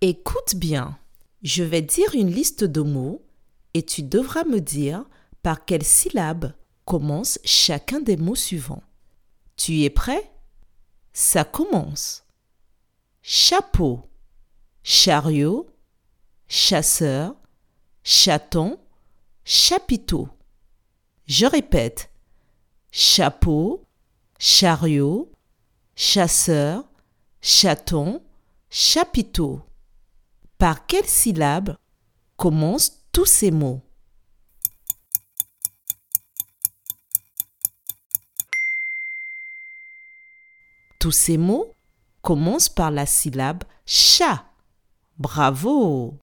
Écoute bien. Je vais dire une liste de mots et tu devras me dire par quelle syllabe commence chacun des mots suivants. Tu es prêt? Ça commence. Chapeau, chariot, chasseur, chaton, chapiteau. Je répète. Chapeau, chariot, chasseur, chaton, chapiteau. Par quelle syllabe commencent tous ces mots? Tous ces mots commencent par la syllabe chat. Bravo